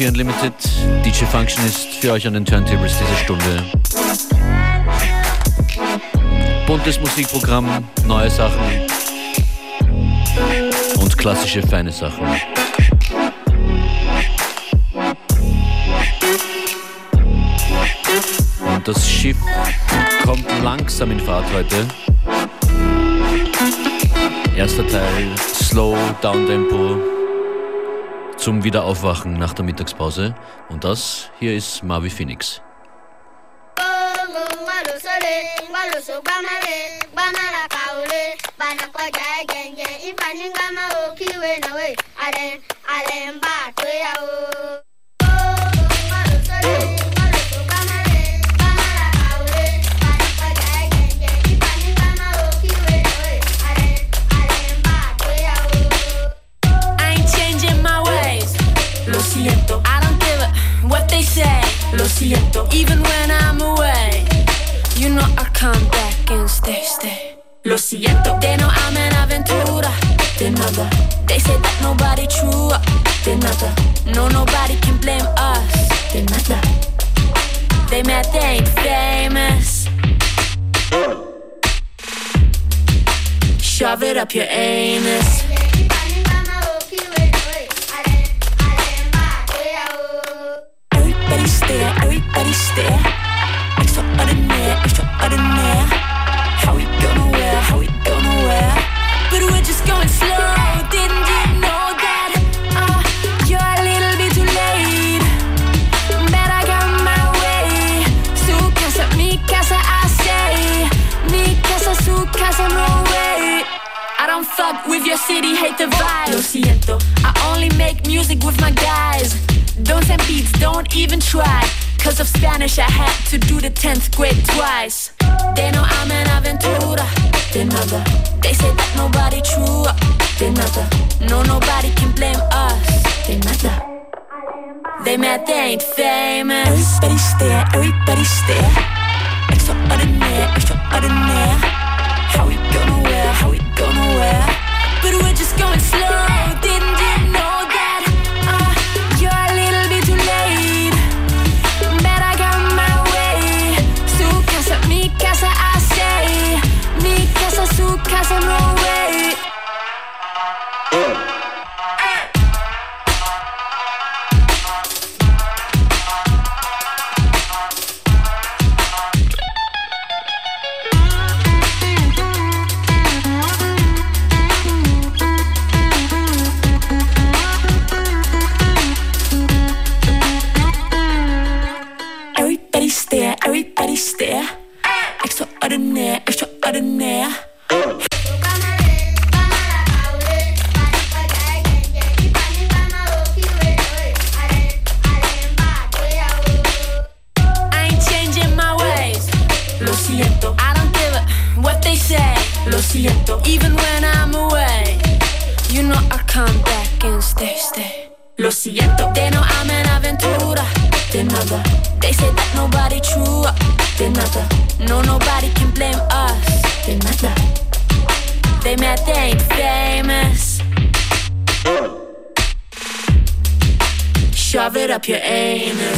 FM4 Unlimited. DJ Function ist für euch an den Turntables diese Stunde. Buntes Musikprogramm, neue Sachen und klassische feine Sachen. Und das Schiff kommt langsam in Fahrt heute. Erster Teil, Slow, Down Tempo zum Wiederaufwachen nach der Mittagspause. Und das hier ist Marvi Phoenix. Bana koja. Lo siento. Even when I'm away, you know I come back and stay, stay. Lo siento, they know I'm an aventura. De nada, they say that nobody true. De nada, no nobody can blame us. De nada, they mad they ain't famous. Shove it up your anus. Stare, everybody stare. Extraordinaire, extraordinaire. How we gonna wear, how we gonna wear? But we're just going slow, didn't you know that? Uh, you're a little bit too late. But I my way. Su casa, mi casa, I casa, su casa, no way. I don't fuck with your city, hate the vibe. Lo siento, I only make music with my guys. Don't send beats, don't even try. Cause of Spanish, I had to do the 10th grade twice. They know I'm an aventura. De nada. They say that nobody true. They nada. No, nobody can blame us. De nada. They mad they ain't famous. Everybody stare, everybody stare. Extraordinaire, extraordinaire. How we gonna wear, how we gonna wear? But we're just going slow, didn't you stare, everybody stare. Extraordinaire, extraordinaire. Shove it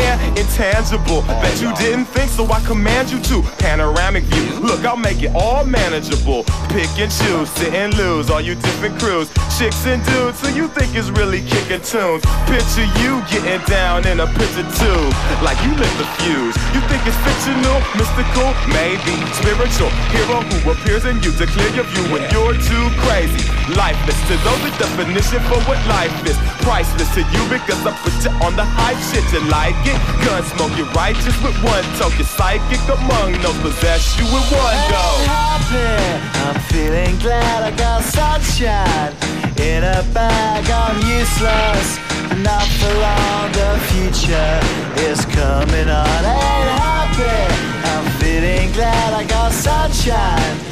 under snare. Intangible. Oh, Bet you didn't think so I command you to. Panoramic view. Look, I'll make it all manageable. Pick and choose, sit and lose. All you different crews, chicks and dudes who you think is really kicking tunes. Picture you getting down in a picture too. Like you lit the fuse. You think it's fictional, mystical, maybe spiritual hero who appears in you to clear your view when you're too crazy. Lifeless to those, the definition for what life is. Priceless to you because I put you on the hype shit. You like it? Gun smoke, you righteous with one. You're psychic among no possess you with one go. happy. I'm feeling glad I got sunshine in a bag. I'm useless, but not for long. The future is coming on. Ain't happy. I'm feeling glad I got sunshine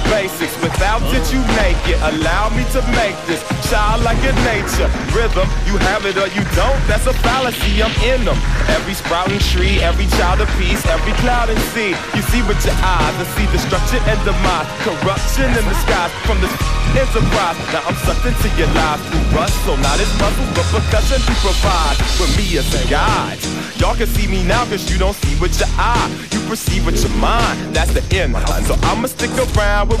basics. Without it, you make it. Allow me to make this child like a nature. Rhythm, you have it or you don't. That's a fallacy. I'm in them. Every sprouting tree, every child of peace, every cloud and sea. You see with your eyes and see destruction and demise. Corruption in the skies from this enterprise. Now I'm sucked into your lives through rust. So not as muscles, but percussion to provide for me as a guide. Y'all can see me now cause you don't see with your eye. You perceive with your mind. That's the end. So I'ma stick around with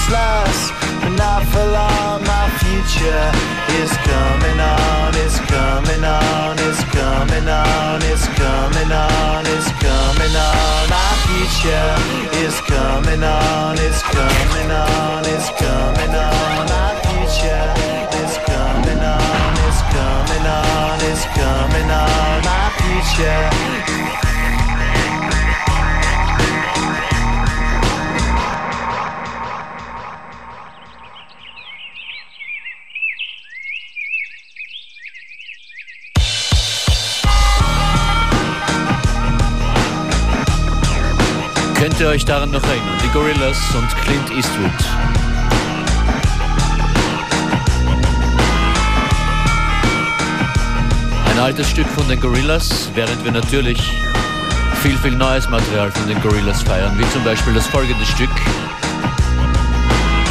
Useless, not for long. My future is coming on. It's coming on. It's coming on. It's coming on. It's coming on. My future is coming on. It's coming on. It's coming on. My future is coming on. It's coming on. It's coming on. My future. Ihr euch daran noch erinnern? Die Gorillas und Clint Eastwood. Ein altes Stück von den Gorillas, während wir natürlich viel, viel neues Material von den Gorillas feiern, wie zum Beispiel das folgende Stück.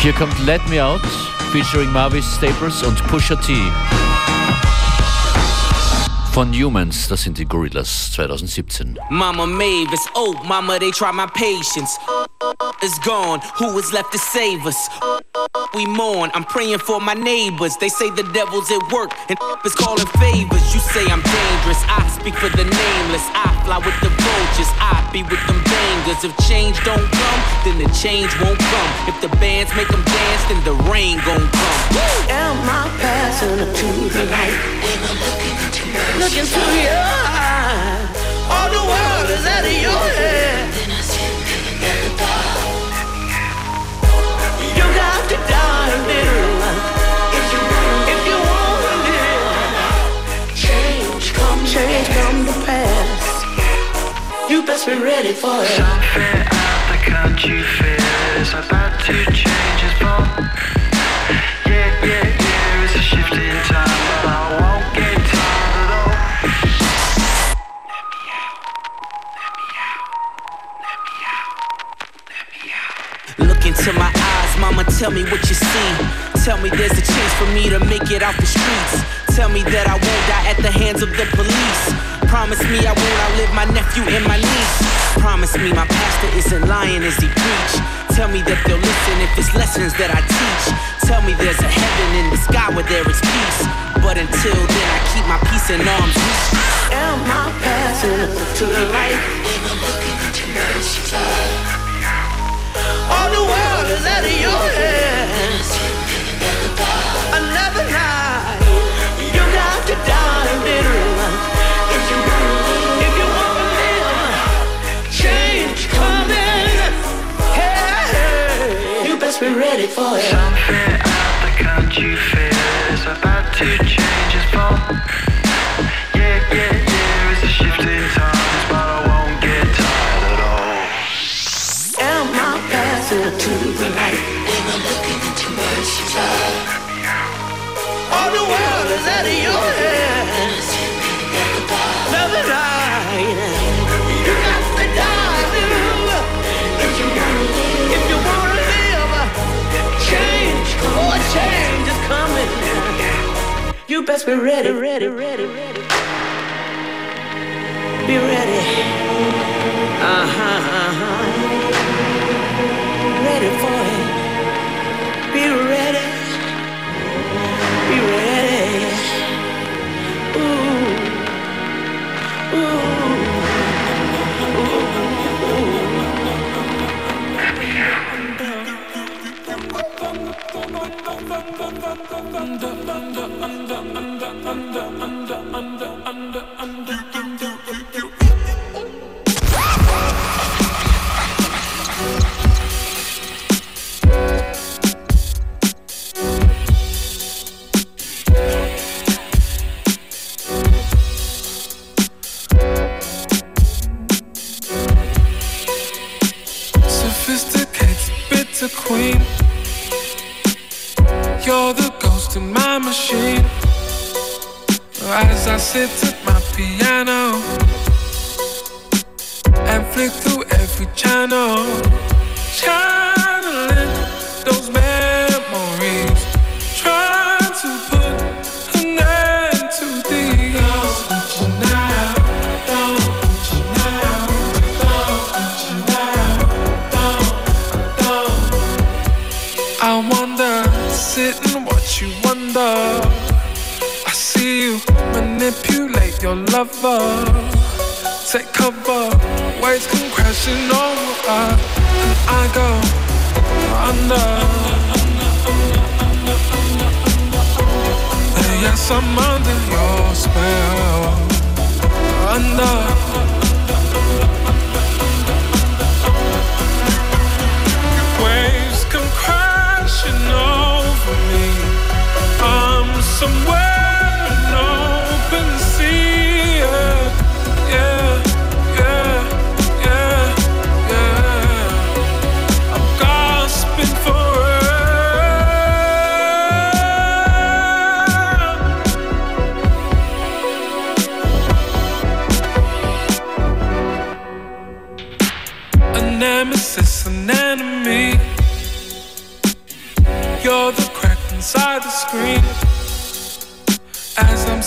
Hier kommt Let Me Out, featuring Marvis Staples und Pusha T. Von Humanz, das sind die Gorillaz 2017. Mama Mavis, oh mama, they try my patience. Is gone, who is left to save us? We mourn, I'm praying for my neighbors. They say the devil's at work and is calling favors. You say I'm dangerous, I speak for the nameless. I fly with the vultures, I be with them bangers. If change don't come, then the change won't come. If the bands make them dance, then the rain gon' come. Am I passing to the light? Look into your eyes. All the world is out of your head. You got to die a little if you if you want it. Change come, change come to pass. You best be ready for it. Something out the country feels about to change its form. Tell me what you see. Tell me there's a chance for me to make it out the streets. Tell me that I won't die at the hands of the police. Promise me I won't outlive my nephew and my niece. Promise me my pastor isn't lying as he preach. Tell me that they'll listen if it's lessons that I teach. Tell me there's a heaven in the sky where there is peace. But until then, I keep my peace in arms reach. Am I passing to the light? When I'm looking All the world is out of your hands. Another night, you got to die. If you live, change coming. Hey, you best be ready for it. Something out there, can't you feel it? It's about to change its form. To the light? All the world is out of your hands. Another night, you got to die. If you wanna live, if you wanna live, change, change is coming. You best be ready, ready, ready, ready. Be ready. Uh huh, uh for it. Be ready. Be ready. Ooh. Sophisticated, I wonder, sit and watch you wonder. I see you manipulate your lover. Take cover, waves come crashing over, and I go under. And yes, I'm under your spell. Under.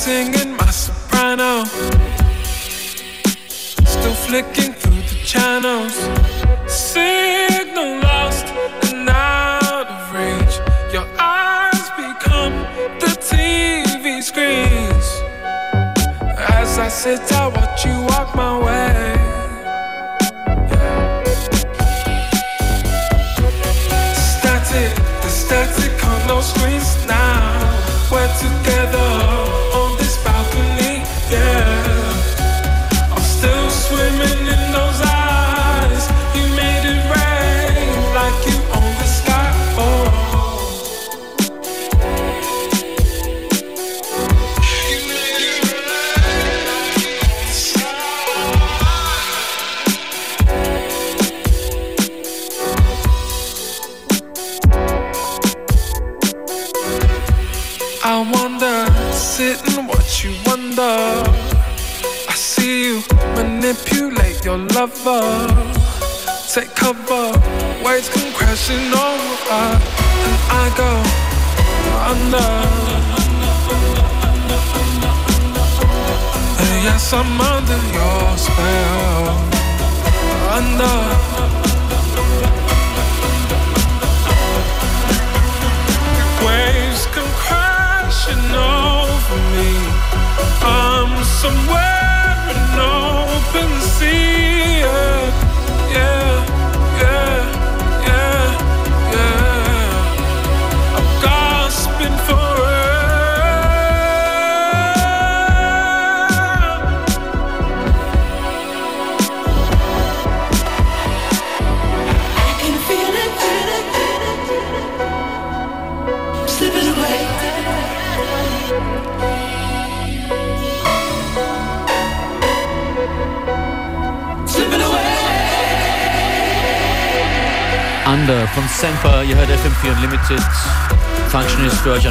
Singing my soprano, still flicking through the channels. Signal lost and out of reach. Your eyes become the TV screens. As I sit, I watch you walk my way.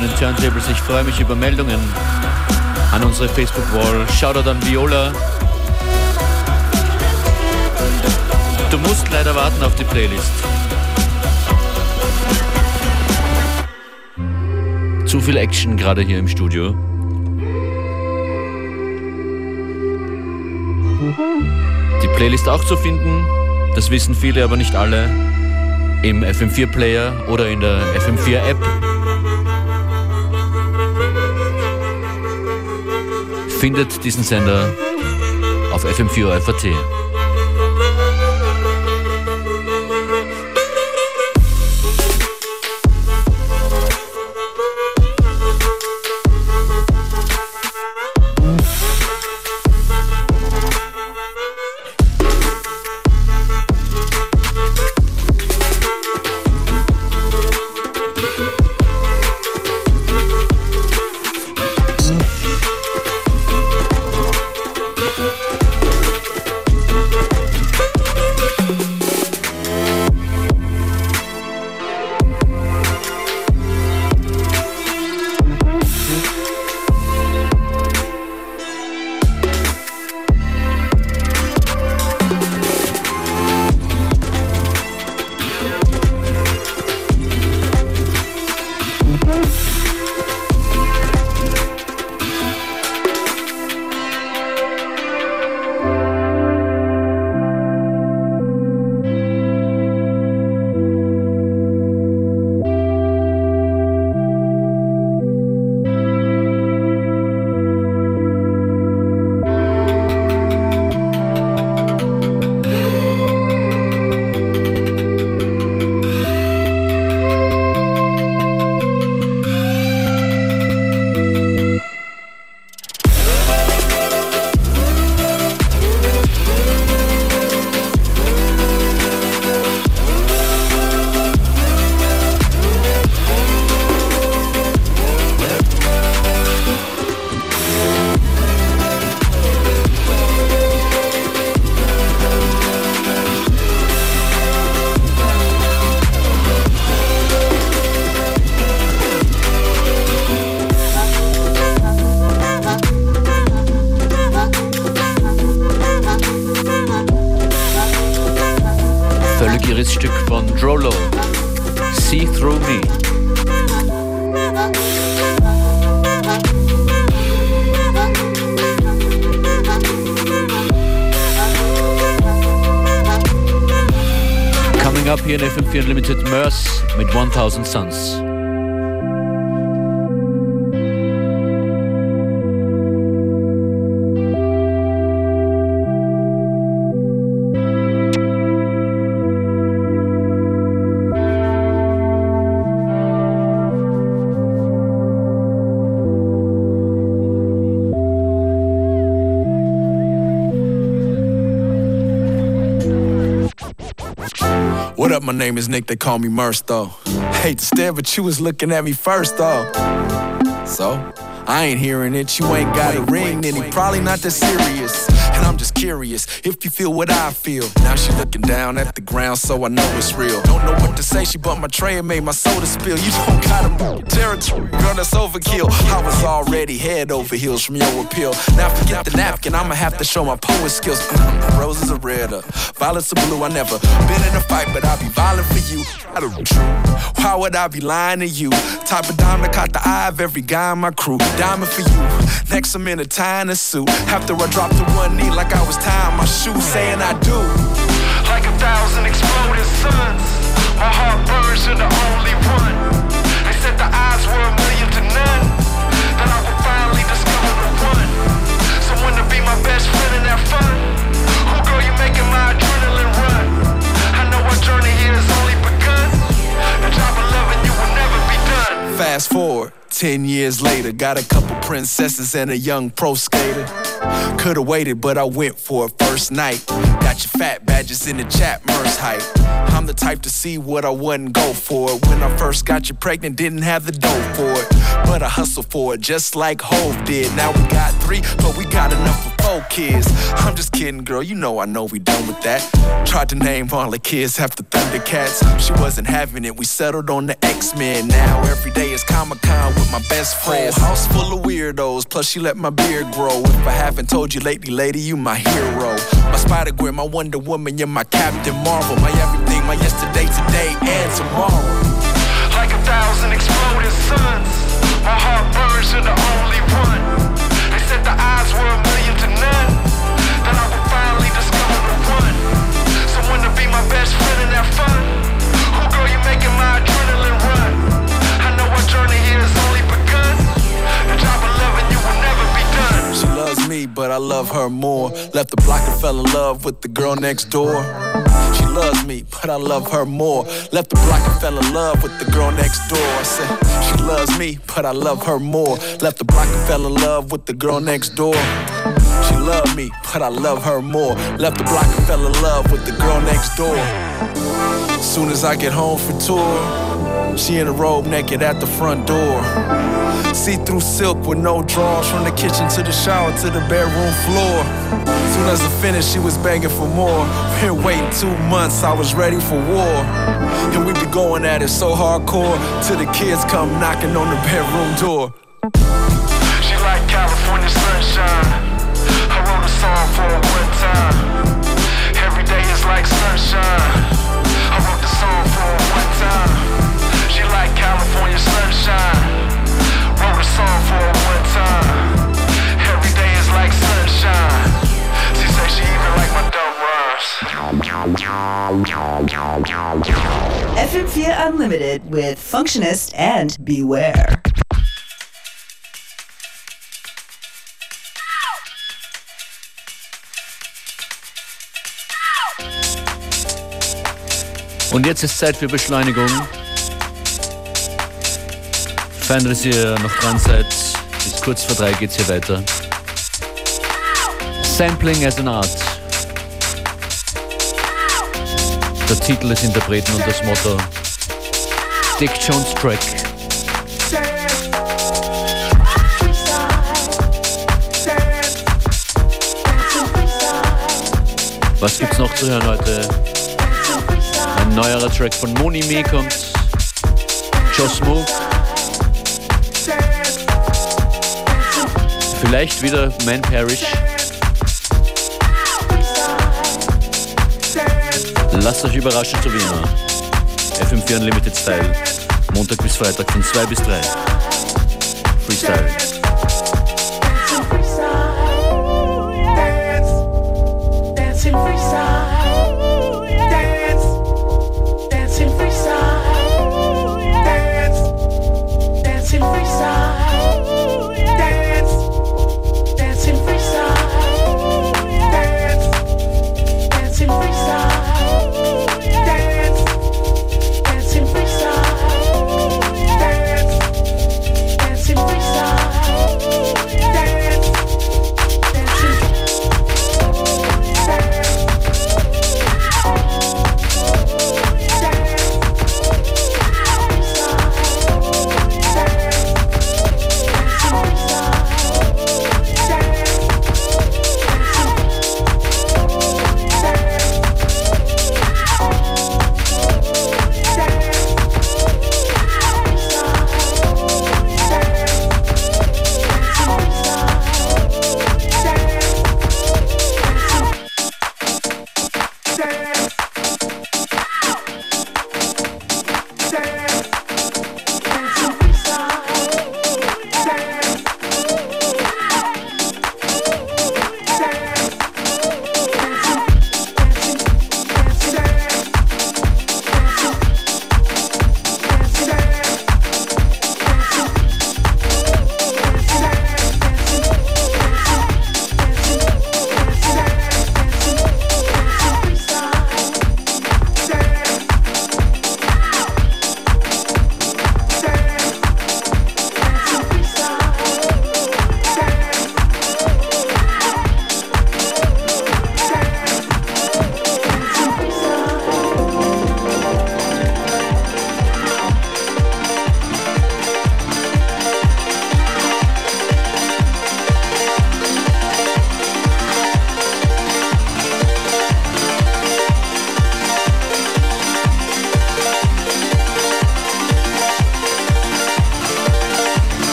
An den Turntables. Ich freue mich über Meldungen an unsere Facebook-Wall. Shoutout an Viola. Du musst leider warten auf die Playlist. Zu viel Action gerade hier im Studio. Die Playlist auch zu finden, das wissen viele, aber nicht alle, im FM4-Player oder in der FM4-App. Findet diesen Sender auf FM4 FAT. 1000 Suns. What up? My name is Nick. They call me Merce, though. Hate to stare, but you was looking at me first, though. So, I ain't hearing it. You ain't got a ring, then he probably not that serious. And I'm just curious if you feel what I feel. Now she looking down at the ground, so I know it's real. Don't know what to say. She bumped my tray and made my soda spill. You don't gotta move territory, girl. That's overkill. I was already head over heels from your appeal. Now forget the napkin. I'ma have to show my poet skills. Mm, Roses are redder, violence are blue. I never been in a fight, but I'll be violent for you. Don't true. Why would I be lying to you? Type of diamond caught the eye of every guy in my crew. Diamond for you. Next, I'm in a a suit. After I drop to one knee like I was tying my shoe, saying I do. Like a thousand exploding suns, my heart burns to the only one. They said the odds were a million to none. That I would finally discover the one. Someone to be my best friend and have fun. Who girl, you making my adrenaline run? I know our journey here has only begun. The job of loving you will never be done. Fast forward, 10 years later, got a couple princesses and a young pro skater. Could've waited, but I went for it first night. Got your fat badges in the chat, Merce height. I'm the type to see what I wouldn't go for. When I first got you pregnant, didn't have the dough for it. But I hustled for it, just like Hove did. Now we got three, but we got enough for four kids. I'm just kidding, girl, you know I know we done with that. Tried to name all the kids after Thundercats. She wasn't having it, we settled on the X-Men. Now every day is Comic Con with my best friends. Oh. House full of weirdos, plus she let my beard grow. If I haven't told you lately, lady, you my hero. My Spider Gwen, my Wonder Woman, you're my Captain Marvel. My everything, my yesterday, today, and tomorrow. Like a thousand exploding suns, my heart burns to the only one. They said the love her more. Left the block and fell in love with the girl next door. She loves me, but I love her more. Left the block and fell in love with the girl next door. I said, she loves me, but I love her more. Left the block and fell in love with the girl next door. She loved me, but I love her more. Left the block and fell in love with the girl next door. Soon as I get home for tour, she in a robe naked at the front door. See through silk with no drawers from the kitchen to the shower to the bedroom floor. Soon as I finished, she was begging for more. Been waiting two months, I was ready for war. And we be going at it so hardcore till the kids come knocking on the bedroom door. She like California sunshine. I wrote a song for her one time. Every day is like sunshine. I wrote the song for her one time. FM4 Unlimited with Functionist and Beware. Und jetzt ist Zeit für Beschleunigung. Fein, dass ihr noch dran seid. Bis kurz vor drei geht's hier weiter. Sampling as an Art. Der Titel des Interpreten und das Motto Dick Jones Track. Was gibt's noch zu hören heute? Ein neuerer Track von Monime kommt. Joe Smooth. Vielleicht wieder Man Parrish. Lasst euch überraschen, so wie immer. FM4 Unlimited Style. Montag bis Freitag von 2 bis 3. Freestyle.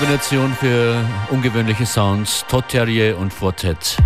Kombination für ungewöhnliche Sounds, Todd Terrier und Fortet.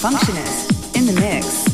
Functionist in the mix.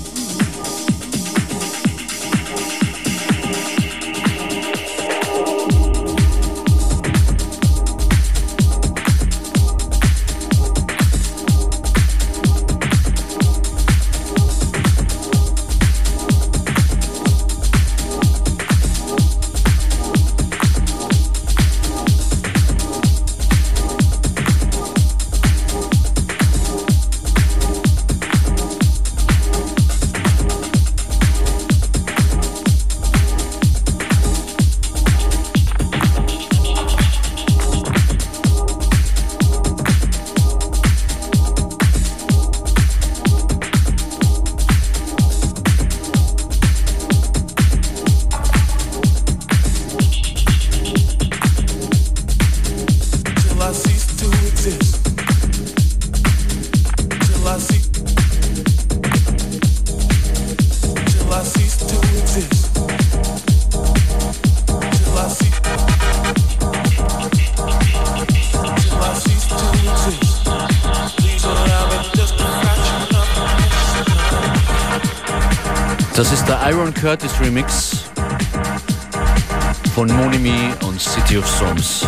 Curtis Remix von Monimi und City of Songs.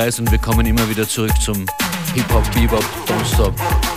Kreis und wir kommen immer wieder zurück zum Hip-Hop, Bebop, Don't Stop.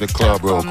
The club real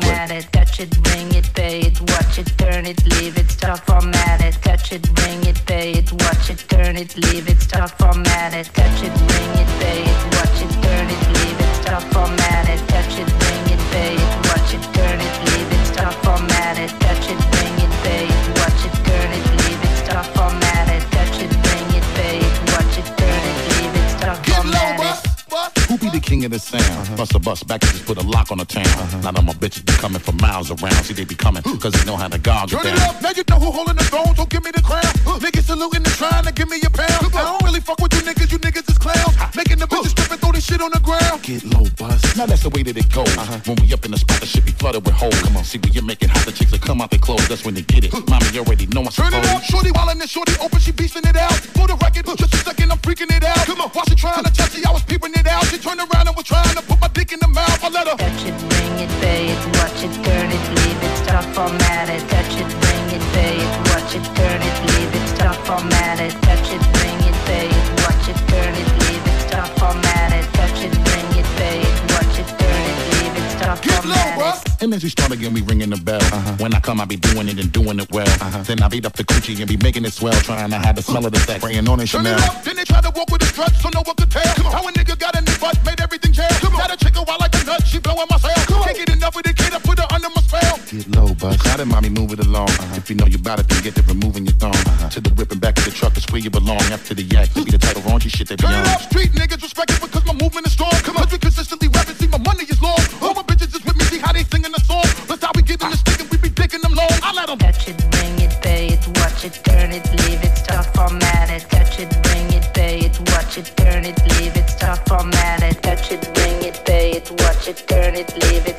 of the sound? Uh-huh. Bust a bust back and just put a lock on the town. Uh-huh. Now my bitches be coming from miles around. See, they be coming cause they know how to gog Turn it it up, now you know who holding the throne, so give me the crown. Uh, niggas saluting and trying to give me a pound. I don't really fuck with you niggas, you niggas is clowns. Making the bitches strip and throw this shit on the ground. Get low, bust. Now that's the way that it goes. Uh-huh. When we up in the spot, the shit be flooded with holes. Come on, see when you make it hot, the chicks that come out their clothes. That's when they get it. Mommy, you already know I'm Turn it up, shorty wildin' and shorty open, she beastin' it out. For the record, just a second, I'm freaking it out. Come on, while she trying to touch it, I was peeping it out. She turned around and was trying to put my dick in the mouth. I let her. Touch it, bring it, pay it, watch it, turn it, leave it, stop, format it, touch it, bring it, pay it, watch it, turn it, leave it, stop, format it, touch it, bring it, pay it, watch it, turn it, leave it, stop, format it, it, stop. And as we start again, we ringing the bell. Uh-huh. When I come, I be doing it and doing it well. Uh-huh. Then I beat up the coochie and be making it swell, trying to have the smell of the sex, spraying on it Turn Chanel. it up, then they try to walk with a strut, so no one could tell. How a nigga got in the butt, made everything jail. Got a chick while I like a nut, she blowing my cell. Can't get enough of the kid, I put her under my spell. Get low, bust. Now that mommy move it along. Uh-huh. If you know you bout it, then get to removing your thong. Uh-huh. To the whipping back of the truck, it's where you belong. After the yak, be the type of raunchy shit they be Turn on. it up, street niggas respect it because my movement is strong. Come on, we consistently rapping, see my money is long. All my bitches is with me, see how they singing the song. That's how we getting the stick and we be dicking them long. I let them touch it, bring it, pay it, watch it, turn it, leave it, stop, format it, touch it, bring it, pay it, watch it, turn it, leave it, stop, format it, touch it, bring it, pay it, watch it, turn it, leave it, stop,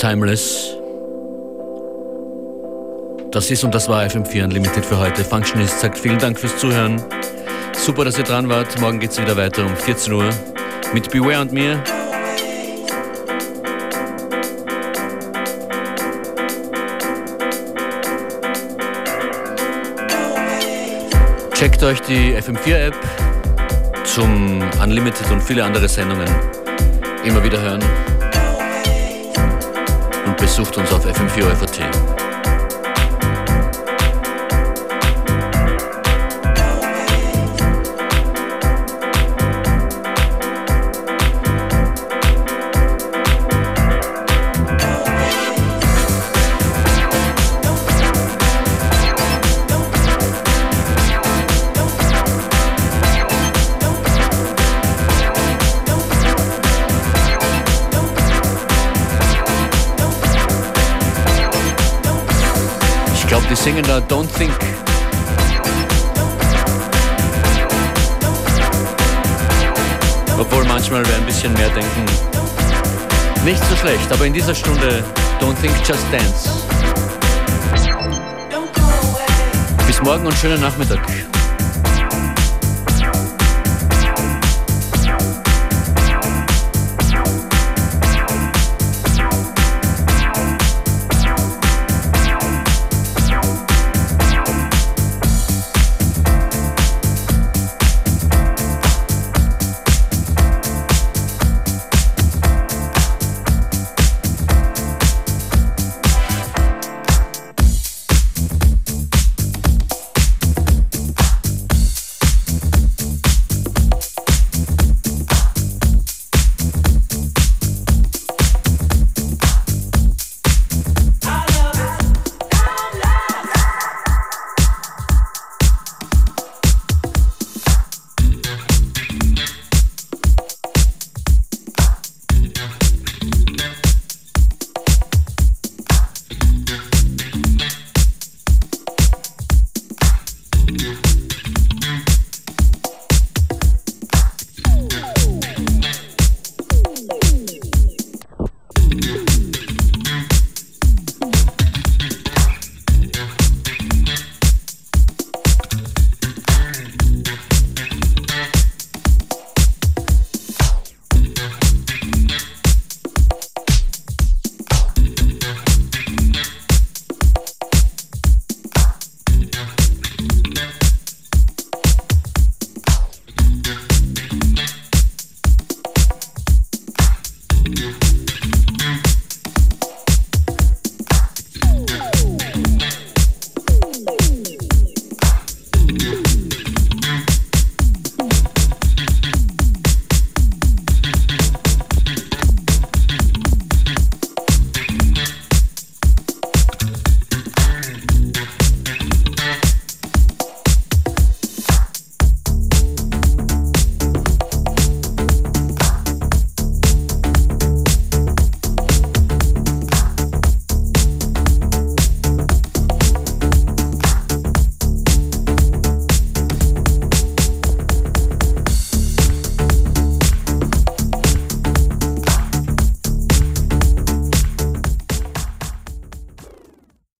Timeless. Das ist und das war FM4 Unlimited für heute. Functionist sagt vielen Dank fürs Zuhören. Super, dass ihr dran wart. Morgen geht es wieder weiter um 14 Uhr mit Beware und mir. Checkt euch die FM4-App zum Unlimited und viele andere Sendungen. Immer wieder hören. Und besucht uns auf FM4 singen da Don't Think. Obwohl manchmal wir ein bisschen mehr denken. Nicht so schlecht, aber in dieser Stunde Don't Think, Just Dance. Bis morgen und schönen Nachmittag.